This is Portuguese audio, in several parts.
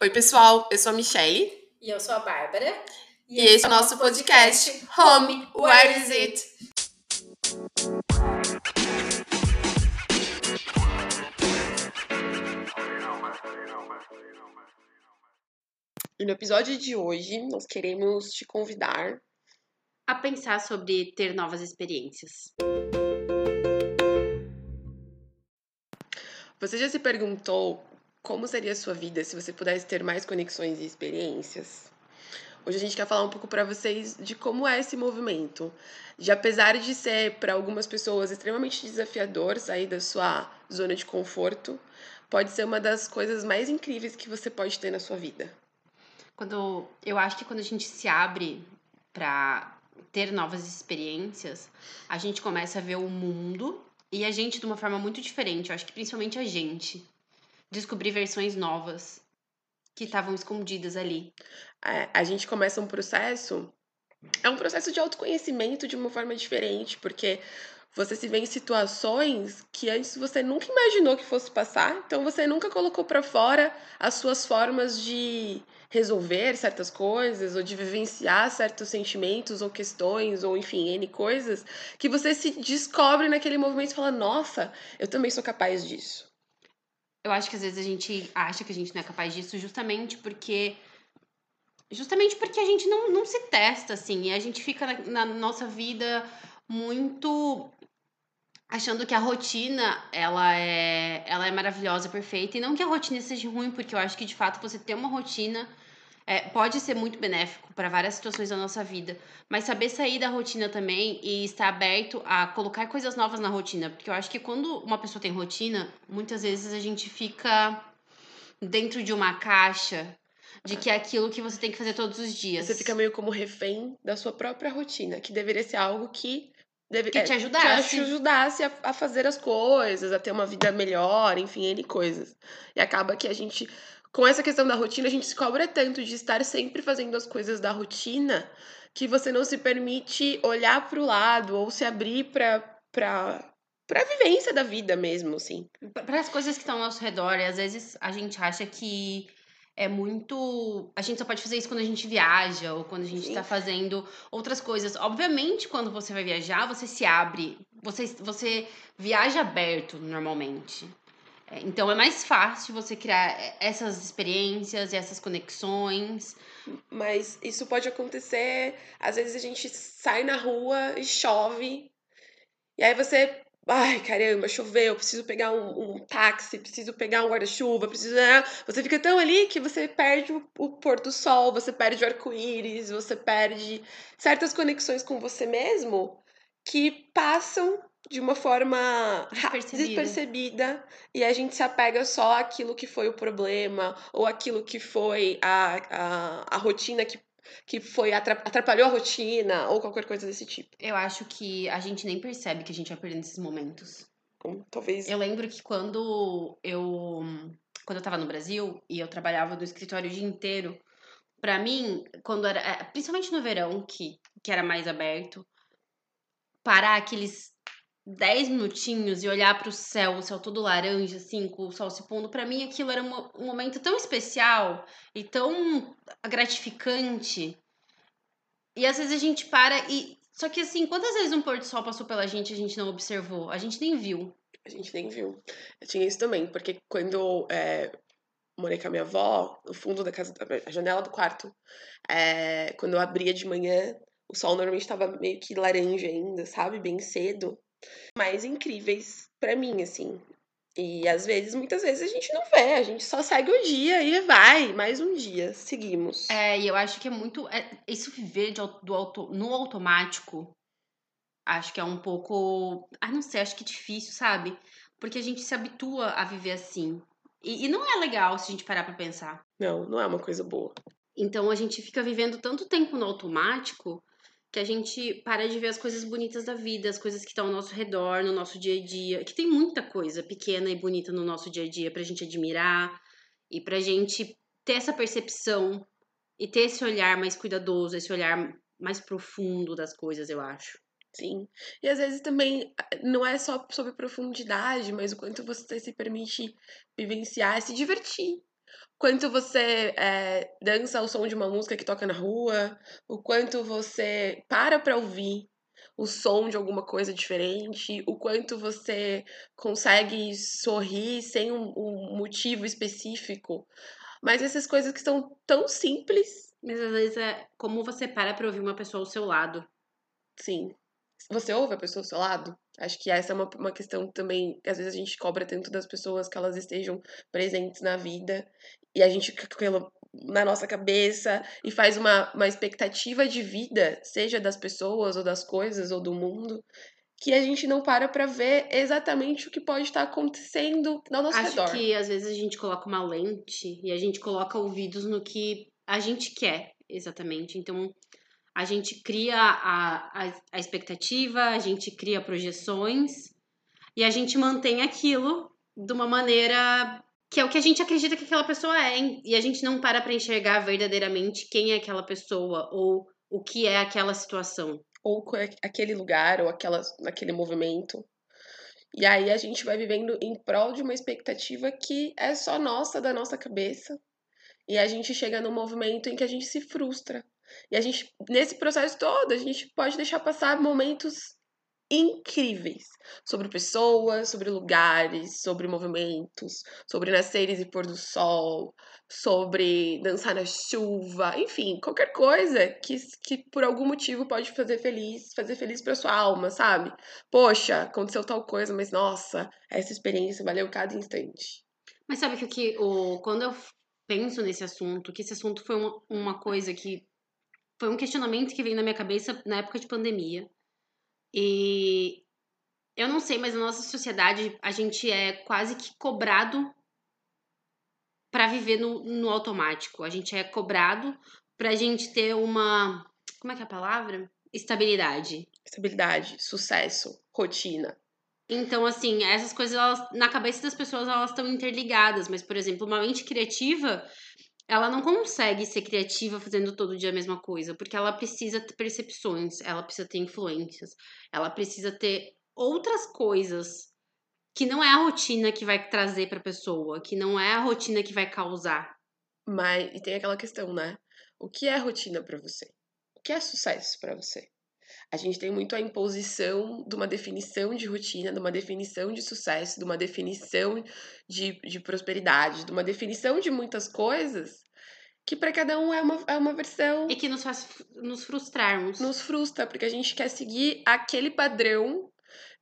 Oi, pessoal, eu sou a Michelle. E eu sou a Bárbara. E, esse é o nosso podcast, Home, Where Is It? E no episódio de hoje, nós queremos te convidar a pensar sobre ter novas experiências. Você já se perguntou como seria a sua vida se você pudesse ter mais conexões e experiências? Hoje a gente quer falar um pouco para vocês de como é esse movimento. De apesar de ser para algumas pessoas extremamente desafiador sair da sua zona de conforto, pode ser uma das coisas mais incríveis que você pode ter na sua vida. Quando eu acho que quando a gente se abre para ter novas experiências, a gente começa a ver o mundo e a gente de uma forma muito diferente. Eu acho que principalmente a gente descobrir versões novas que estavam escondidas ali. É, a gente começa um processo. É um processo de autoconhecimento de uma forma diferente, porque você se vê em situações que antes você nunca imaginou que fosse passar, então você nunca colocou para fora as suas formas de resolver certas coisas ou de vivenciar certos sentimentos ou questões ou enfim, N coisas, que você se descobre naquele movimento e fala: "Nossa, eu também sou capaz disso". Eu acho que às vezes a gente acha que a gente não é capaz disso justamente porque justamente porque a gente não, não se testa assim, e a gente fica na, na nossa vida muito achando que a rotina ela é ela é maravilhosa, perfeita e não que a rotina seja ruim, porque eu acho que de fato você ter uma rotina é, pode ser muito benéfico para várias situações da nossa vida, mas saber sair da rotina também e estar aberto a colocar coisas novas na rotina, porque eu acho que quando uma pessoa tem rotina, muitas vezes a gente fica dentro de uma caixa de que é aquilo que você tem que fazer todos os dias. Você fica meio como refém da sua própria rotina, que deveria ser algo que deve, que te ajudasse, te ajudasse a, a fazer as coisas, a ter uma vida melhor, enfim, N coisas. E acaba que a gente com essa questão da rotina, a gente se cobra tanto de estar sempre fazendo as coisas da rotina que você não se permite olhar para o lado ou se abrir para para a vivência da vida mesmo, assim. Para as coisas que estão ao nosso redor, e às vezes a gente acha que é muito. A gente só pode fazer isso quando a gente viaja ou quando a gente está fazendo outras coisas. Obviamente, quando você vai viajar, você se abre, você, você viaja aberto normalmente. É, então é mais fácil você criar essas experiências e essas conexões. Mas isso pode acontecer, às vezes a gente sai na rua e chove, e aí você. Ai, caramba, choveu, preciso pegar um, um táxi, preciso pegar um guarda-chuva, preciso. Né? Você fica tão ali que você perde o, o pôr do sol, você perde o arco-íris, você perde certas conexões com você mesmo que passam de uma forma despercebida. despercebida. e a gente se apega só àquilo que foi o problema ou aquilo que foi a, a, a rotina que que foi atrapalhou a rotina ou qualquer coisa desse tipo. Eu acho que a gente nem percebe que a gente vai perdendo esses momentos. talvez. Eu lembro que quando eu quando eu tava no Brasil e eu trabalhava no escritório o dia inteiro, para mim, quando era, é, principalmente no verão, que que era mais aberto, parar aqueles 10 minutinhos e olhar para o céu, o céu todo laranja, assim, com o sol se pondo, para mim aquilo era um, momento tão especial e tão gratificante. E às vezes a gente para e. Só que assim, quantas vezes um pôr do sol passou pela gente e a gente não observou? A gente nem viu. A gente nem viu. Eu tinha isso também, porque quando é, morei com a minha avó, no fundo da casa, a janela do quarto, é, quando eu abria de manhã, o sol normalmente estava meio que laranja ainda, sabe? Bem cedo mais incríveis para mim, assim. E às vezes, muitas vezes, a gente não vê, a gente só segue o dia e vai, mais um dia, seguimos. É, e eu acho que é muito. É, isso viver de, do auto, no automático, acho que é um pouco. Ah, não sei, acho que é difícil, sabe? Porque a gente se habitua a viver assim. E, e não é legal se a gente parar pra pensar. Não, não é uma coisa boa. Então a gente fica vivendo tanto tempo no automático que a gente para de ver as coisas bonitas da vida, as coisas que estão ao nosso redor, no nosso dia a dia, que tem muita coisa pequena e bonita no nosso dia a dia pra gente admirar e pra gente ter essa percepção e ter esse olhar mais cuidadoso, esse olhar mais profundo das coisas, eu acho. Sim. E às vezes também não é só sobre profundidade, mas o quanto você se permite vivenciar, se divertir. Quanto você é, dança ao som de uma música que toca na rua, o quanto você para para ouvir o som de alguma coisa diferente, o quanto você consegue sorrir sem um, um motivo específico. Mas essas coisas que são tão simples. Mas às vezes é como você para pra ouvir uma pessoa ao seu lado. Sim. Você ouve a pessoa ao seu lado? Acho que essa é uma, uma questão também, que às vezes a gente cobra tanto das pessoas que elas estejam presentes na vida e a gente fica com aquilo na nossa cabeça e faz uma, uma expectativa de vida, seja das pessoas ou das coisas ou do mundo, que a gente não para para ver exatamente o que pode estar acontecendo ao nosso Acho redor. que às vezes a gente coloca uma lente e a gente coloca ouvidos no que a gente quer, exatamente. Então, a gente cria a, a, a expectativa, a gente cria projeções e a gente mantém aquilo de uma maneira que é o que a gente acredita que aquela pessoa é, hein? e a gente não para para enxergar verdadeiramente quem é aquela pessoa ou o que é aquela situação. Ou aquele lugar, ou aquela, aquele movimento. E aí a gente vai vivendo em prol de uma expectativa que é só nossa, da nossa cabeça. E a gente chega num movimento em que a gente se frustra. E a gente, nesse processo todo, a gente pode deixar passar momentos incríveis sobre pessoas, sobre lugares, sobre movimentos, sobre nasceres e pôr do sol, sobre dançar na chuva, enfim, qualquer coisa que, que por algum motivo pode fazer feliz, fazer feliz para sua alma, sabe? Poxa, aconteceu tal coisa, mas nossa, essa experiência valeu cada instante. Mas sabe que o que o quando eu penso nesse assunto, que esse assunto foi uma, uma coisa que foi um questionamento que veio na minha cabeça na época de pandemia. E eu não sei, mas na nossa sociedade a gente é quase que cobrado para viver no, no automático. A gente é cobrado pra gente ter uma. Como é que é a palavra? Estabilidade. Estabilidade, sucesso, rotina. Então, assim, essas coisas, elas, na cabeça das pessoas, elas estão interligadas. Mas, por exemplo, uma mente criativa, ela não consegue ser criativa fazendo todo dia a mesma coisa, porque ela precisa ter percepções, ela precisa ter influências, ela precisa ter outras coisas que não é a rotina que vai trazer para a pessoa, que não é a rotina que vai causar. Mas e tem aquela questão, né? O que é rotina para você? O que é sucesso para você? A gente tem muito a imposição de uma definição de rotina, de uma definição de sucesso, de uma definição de, de prosperidade, de uma definição de muitas coisas que para cada um é uma, é uma versão. E que nos faz nos frustrarmos. Nos frustra, porque a gente quer seguir aquele padrão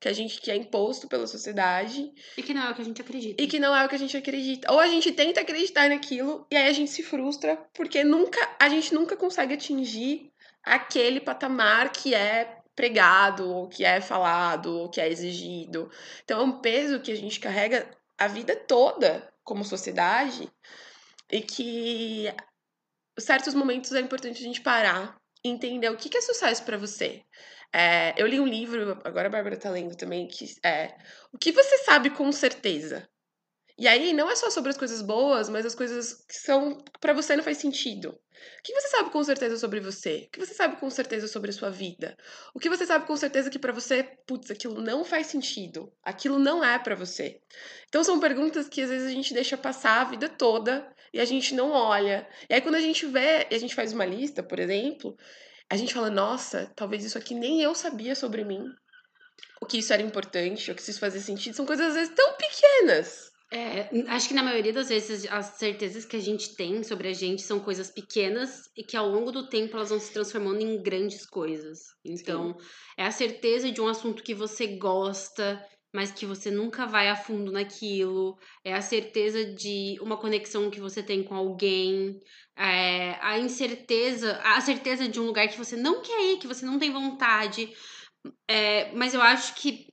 que a gente que é imposto pela sociedade. E que não é o que a gente acredita. E que não é o que a gente acredita. Ou a gente tenta acreditar naquilo e aí a gente se frustra, porque nunca a gente nunca consegue atingir aquele patamar que é pregado, ou que é falado, ou que é exigido. Então é um peso que a gente carrega a vida toda como sociedade e que certos momentos é importante a gente parar e entender o que é sucesso para você. É, eu li um livro, agora a Bárbara tá lendo também, que é O que você sabe com certeza? E aí não é só sobre as coisas boas, mas as coisas que são para você não faz sentido. O que você sabe com certeza sobre você? O que você sabe com certeza sobre a sua vida? O que você sabe com certeza que para você, putz, aquilo não faz sentido. Aquilo não é para você. Então são perguntas que às vezes a gente deixa passar a vida toda e a gente não olha. E aí quando a gente vê, e a gente faz uma lista, por exemplo, a gente fala, nossa, talvez isso aqui nem eu sabia sobre mim. O que isso era importante, o que isso fazia sentido, são coisas às vezes tão pequenas. É, acho que na maioria das vezes as certezas que a gente tem sobre a gente são coisas pequenas e que ao longo do tempo elas vão se transformando em grandes coisas. Então, Sim. é a certeza de um assunto que você gosta, mas que você nunca vai a fundo naquilo. É a certeza de uma conexão que você tem com alguém. É a incerteza, a certeza de um lugar que você não quer ir, que você não tem vontade. É, mas eu acho que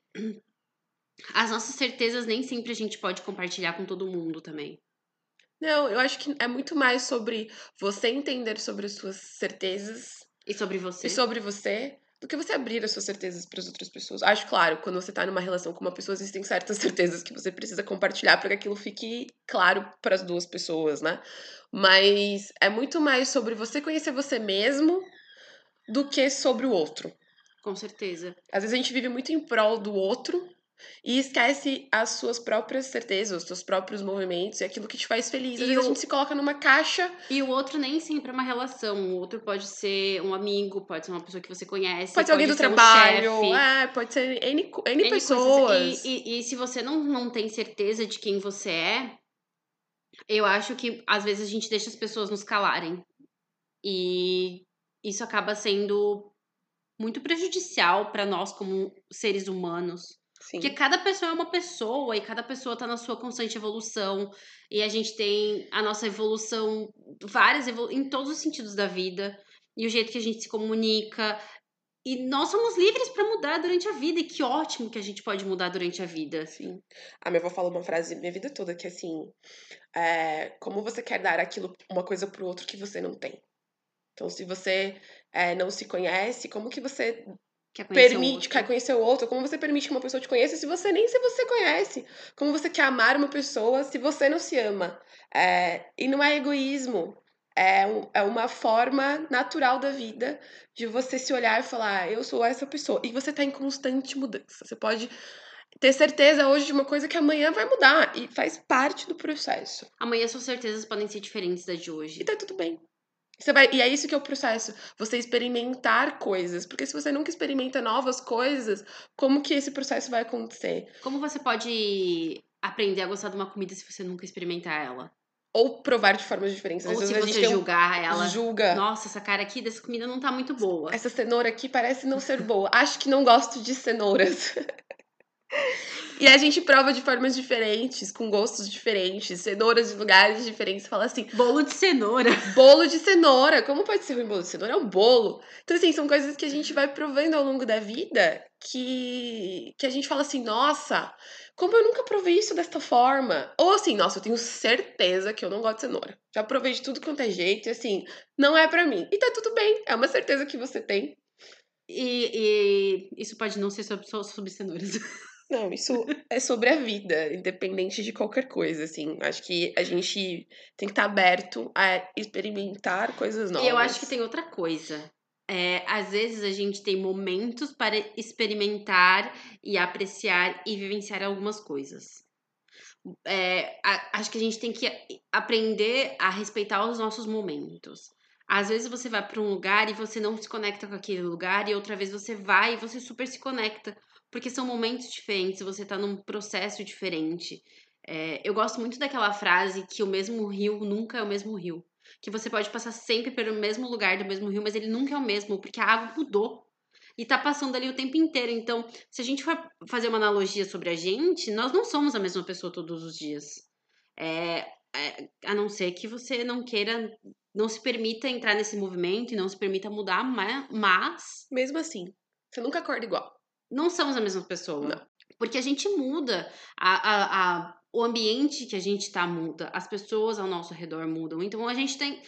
as nossas certezas nem sempre a gente pode compartilhar com todo mundo também. Não, eu acho que é muito mais sobre você entender sobre as suas certezas. E sobre você. E sobre você, do que você abrir as suas certezas para as outras pessoas. Acho, claro, quando você está numa relação com uma pessoa, existem certas certezas que você precisa compartilhar para que aquilo fique claro para as duas pessoas, né? Mas é muito mais sobre você conhecer você mesmo do que sobre o outro. Com certeza. Às vezes a gente vive muito em prol do outro E esquece as suas próprias certezas, os seus próprios movimentos e aquilo que te faz feliz. Às E vezes a o- gente se coloca numa caixa. E o outro nem sempre é uma relação. O outro pode ser um amigo, pode ser uma pessoa que você conhece. Pode ser alguém do um trabalho, chefe. é, pode ser N, N, N pessoas. E, e, e se você não, não tem certeza de quem você é, eu acho que às vezes a gente deixa as pessoas nos calarem. E isso acaba sendo muito prejudicial para nós como seres humanos. Sim. Porque cada pessoa é uma pessoa e cada pessoa tá na sua constante evolução. E a gente tem a nossa evolução, várias evolu em todos os sentidos da vida. E o jeito que a gente se comunica. E nós somos livres para mudar durante a vida. E que ótimo que a gente pode mudar durante a vida. Sim. A minha avó fala uma frase minha vida toda que é assim: é, como você quer dar aquilo, uma coisa pro outro que você não tem? Então, se você é, não se conhece, como que você Quer permite quer conhecer o outro? Como você permite que uma pessoa te conheça se você nem se você conhece? Como você quer amar uma pessoa se você não se ama? É, e não é egoísmo. É, um- é uma forma natural da vida de você se olhar e falar, "Ah, eu sou essa pessoa. E você tá em constante mudança. Você pode ter certeza hoje de uma coisa que amanhã vai mudar. E faz parte do processo. Amanhã suas certezas podem ser diferentes da de hoje. E tá tudo bem. Vai, e é isso que é o processo. Você experimentar coisas. Porque se você nunca experimenta novas coisas, como que esse processo vai acontecer? Como você pode aprender a gostar de uma comida se você nunca experimentar ela? Ou provar de formas diferentes. Ou se você tem um- julgar ela. julga. Nossa, essa cara aqui dessa comida não tá muito boa. Essa cenoura aqui parece não ser boa. Acho que não gosto de cenouras. E a gente prova de formas diferentes, com gostos diferentes, cenouras de lugares diferentes. Fala assim, Bolo de cenoura. bolo de cenoura. Como pode ser ruim bolo de cenoura? É um bolo. Então, assim, são coisas que a gente vai provando ao longo da vida que, que a gente fala assim, nossa, como eu nunca provei isso desta forma. Ou assim, nossa, eu tenho certeza que eu não gosto de cenoura. Já provei de tudo quanto é jeito e assim, não é pra mim. E tá tudo bem, é uma certeza que você tem. E, e isso pode não ser sobre, só sobre cenouras. Não, isso é sobre a vida, independente de qualquer coisa, assim. Acho que a gente tem que estar aberto a experimentar coisas novas. E eu acho que tem outra coisa. É, às vezes a gente tem momentos para experimentar e apreciar e vivenciar algumas coisas. É, a- acho que a gente tem que aprender a respeitar os nossos momentos. Às vezes você vai para um lugar e você não se conecta com aquele lugar, e outra vez você vai e você super se conecta. Porque são momentos diferentes, você tá num processo diferente. É, eu gosto muito daquela frase que o mesmo rio nunca é o mesmo rio que você pode passar sempre pelo mesmo lugar do mesmo rio, mas ele nunca é o mesmo, porque a água mudou. E tá passando ali o tempo inteiro. Então, se a gente for fazer uma analogia sobre a gente, nós não somos a mesma pessoa todos os dias. É, é, a não ser que você não queira, não se permita entrar nesse movimento e não se permita mudar, ma- mas Mesmo assim, você nunca acorda igual. Não somos a mesma pessoa. Não. Porque a gente muda, a, a, a, o ambiente que a gente tá muda, as pessoas ao nosso redor mudam. Então a gente tem.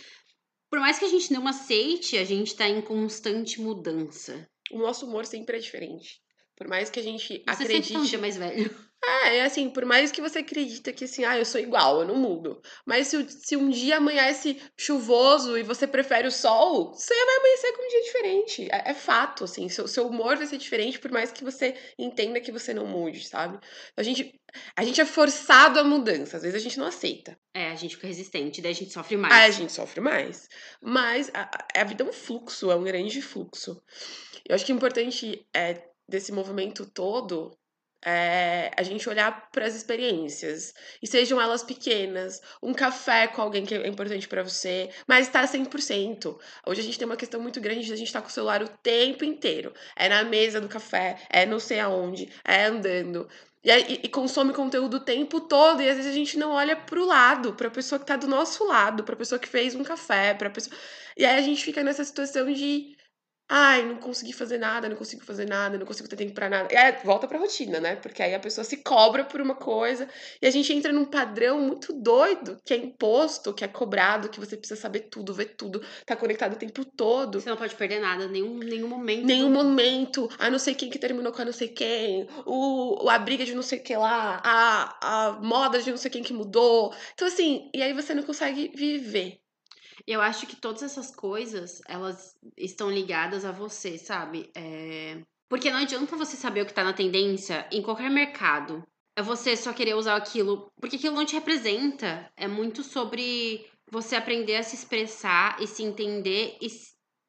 Por mais que a gente não aceite, a gente tá em constante mudança. O nosso humor sempre é diferente. Por mais que a gente Você acredite. sempre tá um dia mais velho. É, é assim, por mais que você acredita que assim, ah, eu sou igual, eu não mudo. Mas se, se um dia amanhece chuvoso e você prefere o sol, você vai amanhecer com um dia diferente. É, é fato, assim, seu, seu humor vai ser diferente por mais que você entenda que você não mude, sabe? A gente, a gente é forçado à mudança, às vezes a gente não aceita. É, a gente fica resistente, daí a gente sofre Aí a mais. gente sofre mais. Mas a, a- a vida é um fluxo, é um grande fluxo. Eu acho que o importante é, desse movimento todo é a gente olhar para as experiências. E sejam elas pequenas, um café com alguém que é importante para você, mas tá 100%. Hoje a gente tem uma questão muito grande de a gente estar com o celular o tempo inteiro. É na mesa do café, é não sei aonde, é andando. E, aí- e consome conteúdo o tempo todo, e às vezes a gente não olha pro lado, pra pessoa que tá do nosso lado, pra pessoa que fez um café, pra pessoa. E aí a gente fica nessa situação de. Ai, não consegui fazer nada, não consigo fazer nada, não consigo ter tempo pra nada. E aí volta pra rotina, né? Porque aí a pessoa se cobra por uma coisa e a gente entra num padrão muito doido, que é imposto, que é cobrado, que você precisa saber tudo, ver tudo, tá conectado o tempo todo. Você não pode perder nada, nenhum, nenhum momento. Nenhum momento, a não sei quem que terminou com a não sei quem, o, a briga de não sei o que lá, a, a moda de não sei quem que mudou. Então, assim, e aí você não consegue viver. Eu acho que todas essas coisas, elas estão ligadas a você, sabe? É, Porque não adianta você saber o que tá na tendência em qualquer mercado. É você só querer usar aquilo, porque aquilo não te representa. É muito sobre você aprender a se expressar e se entender e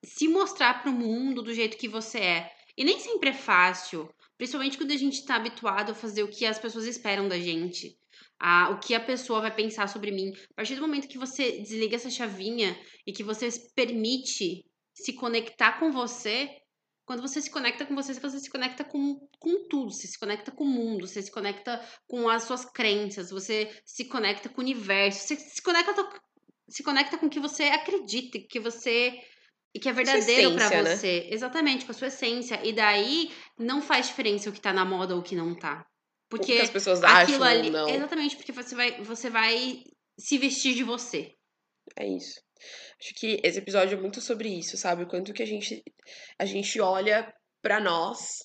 se mostrar para o mundo do jeito que você é. E nem sempre é fácil, principalmente quando a gente está habituado a fazer o que as pessoas esperam da gente. A, o que a pessoa vai pensar sobre mim. A partir do momento que você desliga essa chavinha e que você permite se conectar com você, quando você se conecta com você, você se conecta com, com tudo, você se conecta com o mundo, você se conecta com as suas crenças, você se conecta com o universo, você se conecta, se conecta com o que você acredita, que você e que é verdadeiro para né? você. Né? Exatamente, com a sua essência. E daí não faz diferença o que tá na moda ou o que não tá. Porque as pessoas acham ali, não. Exatamente, porque você vai, você vai se vestir de você. É isso. Acho que esse episódio é muito sobre isso, sabe? O quanto que a gente, a gente olha para nós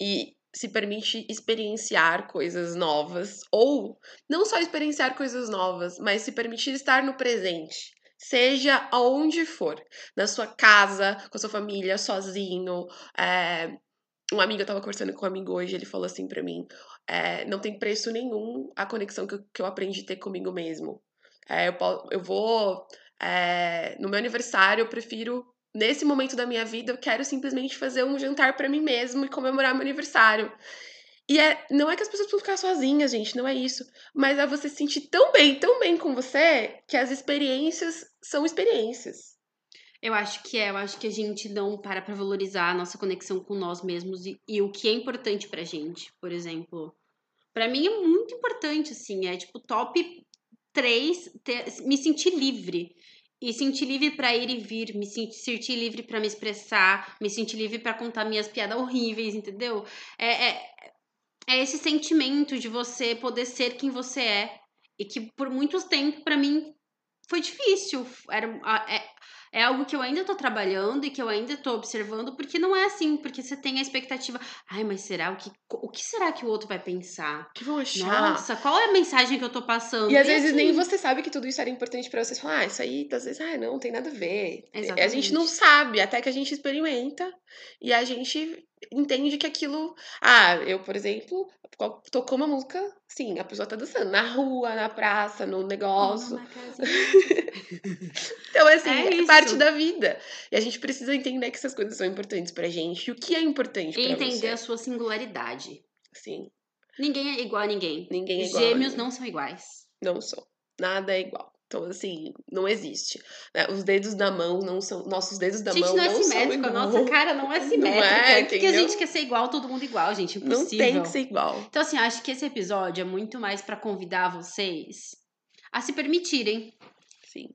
e se permite experienciar coisas novas. Ou não só experienciar coisas novas, mas se permitir estar no presente. Seja aonde for. Na sua casa, com a sua família, sozinho. É... Um amigo, eu tava conversando com um amigo hoje, ele falou assim para mim: é, não tem preço nenhum a conexão que eu, que eu aprendi a ter comigo mesmo. É, eu, eu vou é, no meu aniversário, eu prefiro, nesse momento da minha vida, eu quero simplesmente fazer um jantar para mim mesmo e comemorar meu aniversário. E é, não é que as pessoas precisam ficar sozinhas, gente, não é isso. Mas é você se sentir tão bem, tão bem com você, que as experiências são experiências. Eu acho que é, eu acho que a gente não para pra valorizar a nossa conexão com nós mesmos e, e o que é importante pra gente, por exemplo. Para mim é muito importante, assim, é tipo top três, ter, me sentir livre. E sentir livre para ir e vir, me sentir, livre para me expressar, me sentir livre para contar minhas piadas horríveis, entendeu? É, é, é esse sentimento de você poder ser quem você é. E que por muito tempo, para mim, foi difícil. Era, é, algo que eu ainda tô trabalhando e que eu ainda tô observando, porque não é assim, porque você tem a expectativa, ai, mas será o que o que será que o outro vai pensar? O que vão achar? Nossa, qual é a mensagem que eu tô passando? E às e vezes assim... nem você sabe que tudo isso era importante para vocês falar, ah, isso aí, às vezes, ah, não, tem nada a ver. Exatamente. A gente não sabe, até que a gente experimenta e a gente entende que aquilo. Ah, eu, por exemplo, tocou uma música, sim, a pessoa tá dançando na rua, na praça, no negócio. então, assim, é, é, parte da vida. E a gente precisa entender que essas coisas são importantes pra gente. E o que é importante pra entender você. a sua singularidade. Sim. Ninguém é igual a ninguém. Ninguém é igual. Gêmeos não são iguais. Não são. Nada é igual. Então, assim, não existe. Né? Os dedos da mão não são. Nossos dedos da gente, mão não, é não é simétrico. A nossa cara não é simétrica. Não é, Porque a gente quer ser igual, todo mundo igual, gente. Impossível. Não tem que ser igual. Então, assim, acho que esse episódio é muito mais para convidar vocês a se permitirem. Sim.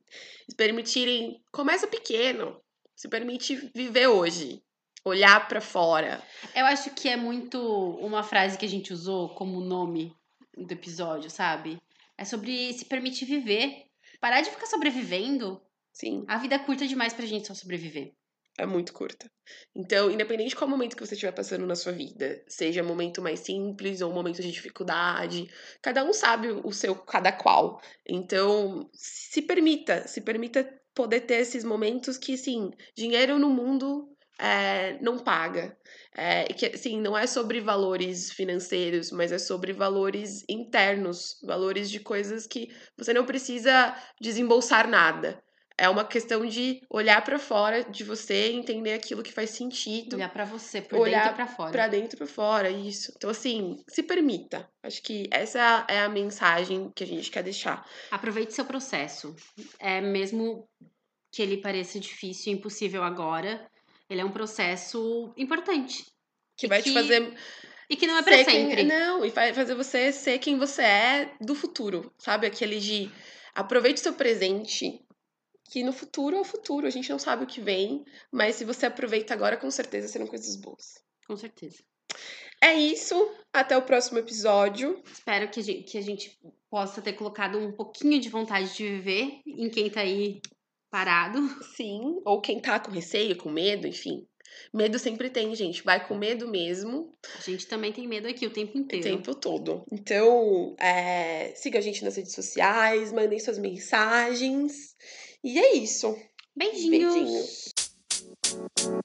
Se permitirem. Começa pequeno. Se permite viver hoje. Olhar para fora. Eu acho que é muito uma frase que a gente usou como nome do episódio, sabe? É sobre se permitir viver Parar de ficar sobrevivendo. Sim. A vida é curta demais pra gente só sobreviver. É muito curta. Então, independente de qual momento que você estiver passando na sua vida, seja um momento mais simples ou um momento de dificuldade, cada um sabe o seu cada qual. Então, se permita, se permita poder ter esses momentos que, sim, dinheiro no mundo é, não paga. É, que, assim, não é sobre valores financeiros, mas é sobre valores internos, valores de coisas que você não precisa desembolsar nada. É uma questão de olhar para fora de você, entender aquilo que faz sentido. Olhar para você, por olhar dentro para fora. Para dentro para fora, isso. Então assim, se permita. Acho que essa é a mensagem que a gente quer deixar. Aproveite seu processo. É mesmo que ele pareça difícil e impossível agora, ele é um processo importante. Que vai que, te fazer. E que não é pra sempre. Quem, não, e vai fazer você ser quem você é do futuro. Sabe? Aquele de aproveite o seu presente. Que no futuro é o futuro. A gente não sabe o que vem. Mas se você aproveita agora, com certeza serão coisas boas. Com certeza. É isso. Até o próximo episódio. Espero que a gente, que a gente possa ter colocado um pouquinho de vontade de viver em quem tá aí parado. Sim, ou quem tá com receio, com medo, enfim. Medo sempre tem, gente. Vai com medo mesmo. A gente também tem medo aqui o tempo inteiro. O tempo todo. Então, é, siga a gente nas redes sociais, mandem suas mensagens. E é isso. Beijinhos. Beijinhos.